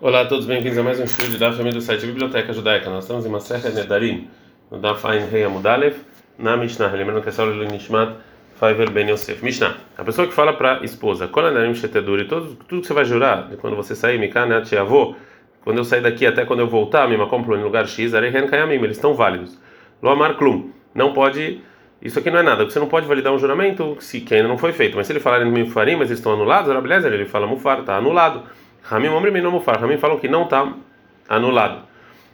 Olá a todos, bem-vindos a mais um estudo da família do site Biblioteca Judaica. Nós estamos em Maserhet Nedarim, no Daf Ein Rei Amudalev, na Mishnah. Lembrando que é só o Nishmat Faivel Ben Yosef. Mishnah, a pessoa que fala para a esposa, Kol Nedarim Sheteduri, tudo, tudo que você vai jurar, quando você sair, Mikanat Avô, quando eu sair daqui até quando eu voltar, Mima compro em lugar X, Arehen Kayamim, eles estão válidos. Lo Amar Klum, não pode, isso aqui não é nada, você não pode validar um juramento que ainda não foi feito, mas se ele falar em Mifarim, mas eles estão anulados, ele fala Mufar, está anulado. Ramim Omrim não Mufar. Ramim falam que não está anulado.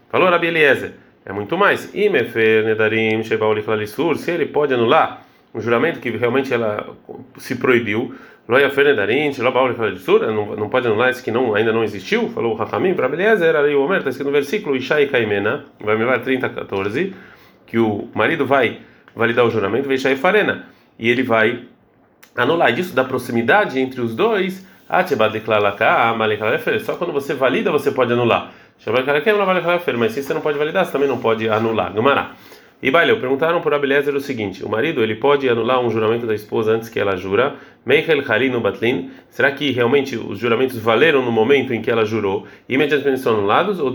Falou Rabi Eliezer. É muito mais. Imefer Nedarim Shebauliflalisur. Se ele pode anular um juramento que realmente ela se proibiu. Loyafer Nedarim Shebauliflalisur. Não não pode anular esse que não, ainda não existiu. Falou Ramim para Eliezer. Ari Omer. Está escrito no versículo Ishai Kaimena. Vai me levar 30, 14. Que o marido vai validar o juramento. Ishai Farena. E ele vai anular. Disso da proximidade entre os dois só quando você valida você pode anular. Mas se você não pode validar, você também não pode anular. Gumará. E Baileu, perguntaram por Abeliezer o seguinte: o marido ele pode anular um juramento da esposa antes que ela jura? Meichel Halinu Batlin. Será que realmente os juramentos valeram no momento em que ela jurou? E imediatamente são anulados? Ou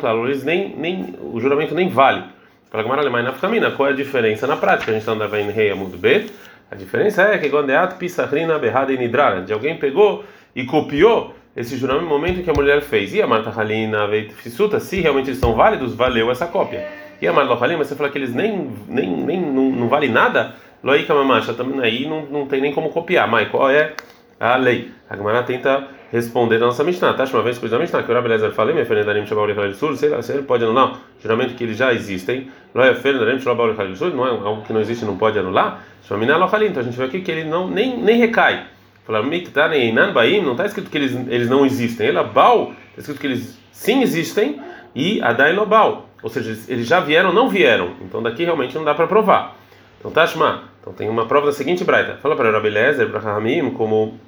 Claro? Eles nem, nem, o juramento nem vale. Fala Gumará Lemai Nafkamina. Qual é a diferença na prática? A gente está andando em Rei Amud B. A diferença é que Gondeat Pisachrina Berrada e Nidrara, de alguém pegou e copiou esse juramento no momento que a mulher fez. E a Marta Halina Fisuta, se realmente eles são válidos, valeu essa cópia. E a Marta Halina, você fala que eles nem, nem, nem não, não vale nada, Loika Mamacha, também aí não, não tem nem como copiar. Mas qual é a lei? A Gemara tenta responder a nossa Mishnah. Tá? Uma vez que a Mishnah, que o Rabi Lezer falei, minha filha Darim Shabal Lechalil Sur, se ele pode anular juramento que eles já existem, Loia Fer Darim Shabal Lechalil Sur, não é algo que não existe, não pode anular. Shaminá Lochalim, então a gente vê aqui que ele não, nem, nem recai. Falaram, Miktanen Baim, não está escrito que eles, eles não existem. Ela Baal, está escrito que eles sim existem e Adai Lobal. Ou seja, eles já vieram não vieram. Então daqui realmente não dá para provar. Então Tashma, então tem uma prova da seguinte braita. Fala para Rabi Lezer, para Ramim, como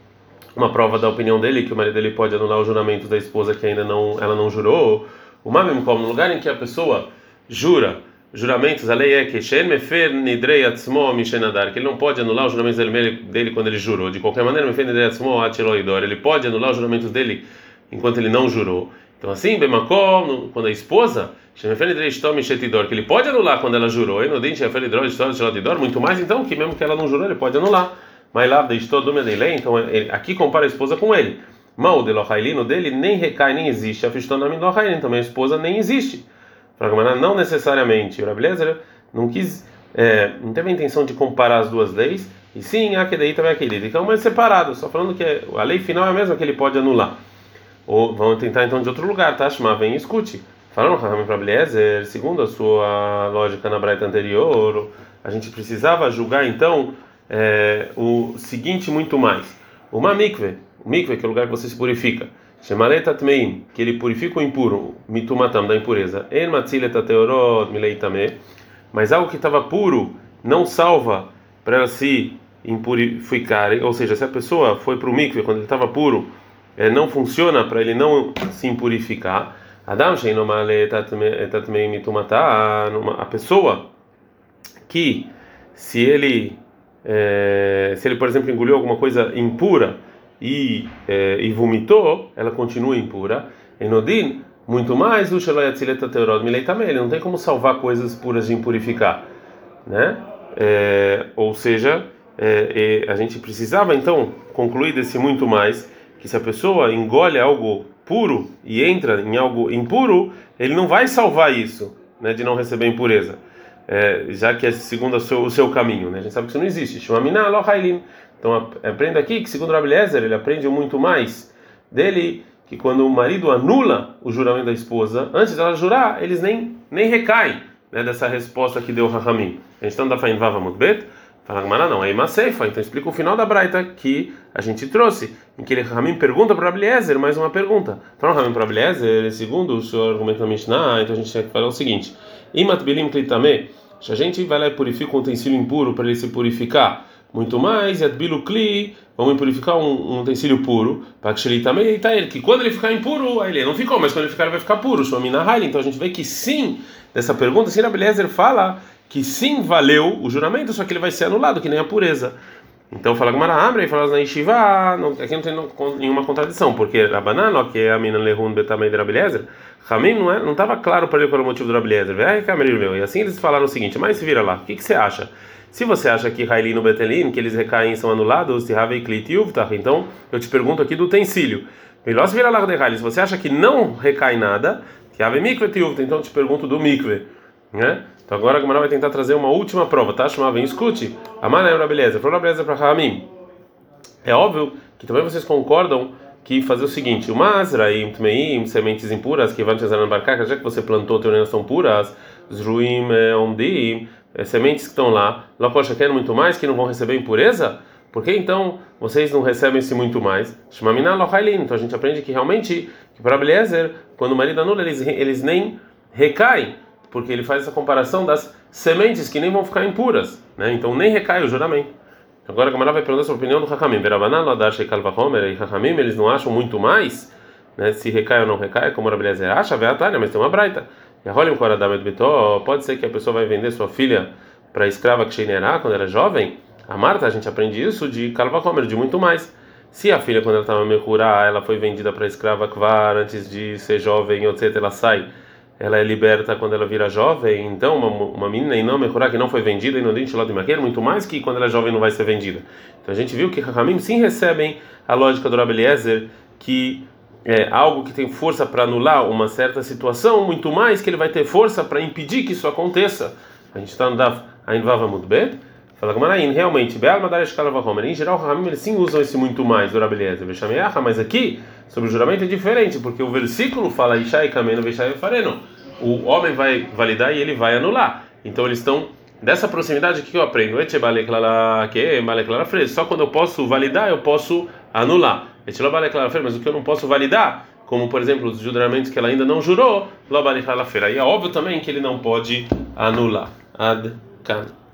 uma prova da opinião dele que o marido dele pode anular o juramento da esposa que ainda não ela não jurou. O Mamim como no lugar em que a pessoa jura juramentos, a lei é que Mefer Nidrei Atzmo Mishenadar, que ele não pode anular os juramentos dele quando ele jurou. De qualquer maneira, Mefer Nidrei Atzmo Atiloidor, ele pode anular os juramentos dele enquanto ele não jurou. Então, assim, Bemakom, quando a esposa, Mefer Nidrei Mishetidor, que ele pode anular quando ela jurou, e no Din Shefer Nidrei muito mais então que mesmo que ela não jurou, ele pode anular. Mas lá, Medelei, então ele, aqui compara a esposa com ele. Mal de Lohailino dele nem recai, nem existe. A Fishtonami Lohailino, também a esposa nem existe. Não necessariamente. O Rabelezer não quis, é, não teve a intenção de comparar as duas leis, e sim, a daí também aquele. Então, mas separado, só falando que a lei final é a mesma que ele pode anular. Ou vamos tentar então de outro lugar, tá? Chamar, vem escute. Falando Raham para Bliezer, segundo a sua lógica na braita anterior, a gente precisava julgar então é, o seguinte muito mais. Uma mikve, o mikve que é o lugar que você se purifica. Shemaleta Tmeim, que ele purifica o impuro, mitumatam, da impureza. En matzileta teorot mileitame, mas algo que estava puro não salva para ela se impurificar. Ou seja, se a pessoa foi para o mikve quando ele estava puro, é, não funciona para ele não se impurificar. Adam a pessoa que se ele é, se ele por exemplo engoliu alguma coisa impura e, é, e vomitou, ela continua impura. Enodin, muito mais, o ele não tem como salvar coisas puras de impurificar, né? É, ou seja, é, a gente precisava então concluir desse muito mais que se a pessoa engole algo puro e entra em algo impuro, ele não vai salvar isso, né, de não receber impureza, é, já que é segundo seu, o seu caminho, né? A gente sabe que isso não existe. Então aprenda aqui que segundo Rabbi Lezer, ele aprende muito mais dele que quando o marido anula o juramento da esposa, antes dela jurar, eles nem nem recaem né, dessa resposta que deu Rahamim. A gente está da Fain Vava Mudbet, fala não, é Imaseifa, então explica o final da Braita que a gente trouxe, em que ele Rahamim pergunta para Rabbi Lezer, mais uma pergunta. Então Rahamim para Rabbi Lezer, segundo o seu argumento na Mishnah, então a gente tem que falar o seguinte: Imat Bilim Klitame, se a gente vai lá e purifica um utensílio impuro para ele se purificar, muito mais, Yadbilu Kli, vamos purificar um, um utensílio puro, para que ele também está ele, que quando ele ficar impuro, aí ele não ficou, mas quando ele ficar, ele vai ficar puro, Shomina Haile. Então a gente vê que sim, dessa pergunta, Sina Belezer fala que sim valeu o juramento, só que ele vai ser anulado, que nem a pureza. Então fala Gamara Amra e fala na Yeshiva, aqui não tem nenhuma contradição, porque Rabanan, que é a mina Lehun Betamei de Rabeliezer, Hamim não é, estava claro para ele qual era o motivo do Rabeliezer. E assim eles falaram o seguinte: mas se vira lá, o que, que você acha? Se você acha que Hailin no Betelin, que eles recaem são anulados, então eu te pergunto aqui do utensílio. Melhor se vira lá de se você acha que não recai nada, então eu te pergunto do mikve. Né? Então agora a Gemara vai tentar trazer uma última prova, tá? Chamava, vem, escute. Amana é beleza. Falou beleza para Ramim. É óbvio que também vocês concordam que fazer o seguinte: o Masraim, Tmeim, sementes impuras que vão te usar na barcaca, já que você plantou, teorias são puras, Zruim, Omdim, é, sementes que estão lá, Lococha querem muito mais, que não vão receber impureza? Por que então vocês não recebem esse muito mais? Então a gente aprende que realmente, que para Beliezer, quando o marido anula, eles, eles nem recaem, porque ele faz essa comparação das sementes que nem vão ficar impuras, né? Então nem recai o juramento. Agora a Gamara vai perguntar sobre a opinião do Hakamim. Verabanan, Ladar, Sheikal, Vahomer e Hakamim, eles não acham muito mais, né? Se recai ou não recai, como a Beliezer acha, Veatania, mas tem uma braita. Pode ser que a pessoa vai vender sua filha para a escrava que Sheinerá quando era jovem. A Marta, a gente aprende isso de Kalvakomer, de muito mais. Se a filha, quando ela estava Mekura, ela foi vendida para a escrava Kvar antes de ser jovem, etc., ela sai, ela é liberta quando ela vira jovem. Então, uma, uma menina e não Mekura que não foi vendida e não dente lá de maqueira, muito mais que quando ela é jovem não vai ser vendida. Então a gente viu que Hakamim sim recebem a lógica do Rabeliezer que é, algo que tem força para anular uma certa situação, muito mais que ele vai ter força para impedir que isso aconteça. A gente está no Daf Ainvava Mudbet. Fala Gamarain, realmente, Beal Madar Homer. Em geral, eles sim usam esse muito mais, do Rabeliezer, mas aqui, sobre o juramento é diferente, porque o versículo fala Ishai Kameno Veshai Fareno. O homem vai validar e ele vai anular. Então eles estão dessa proximidade que eu aprendo. Só quando eu posso validar, eu posso anular. Mas o que eu não posso validar, como por exemplo os juramentos que ela ainda não jurou, e é óbvio também que ele não pode anular. Ad -kan.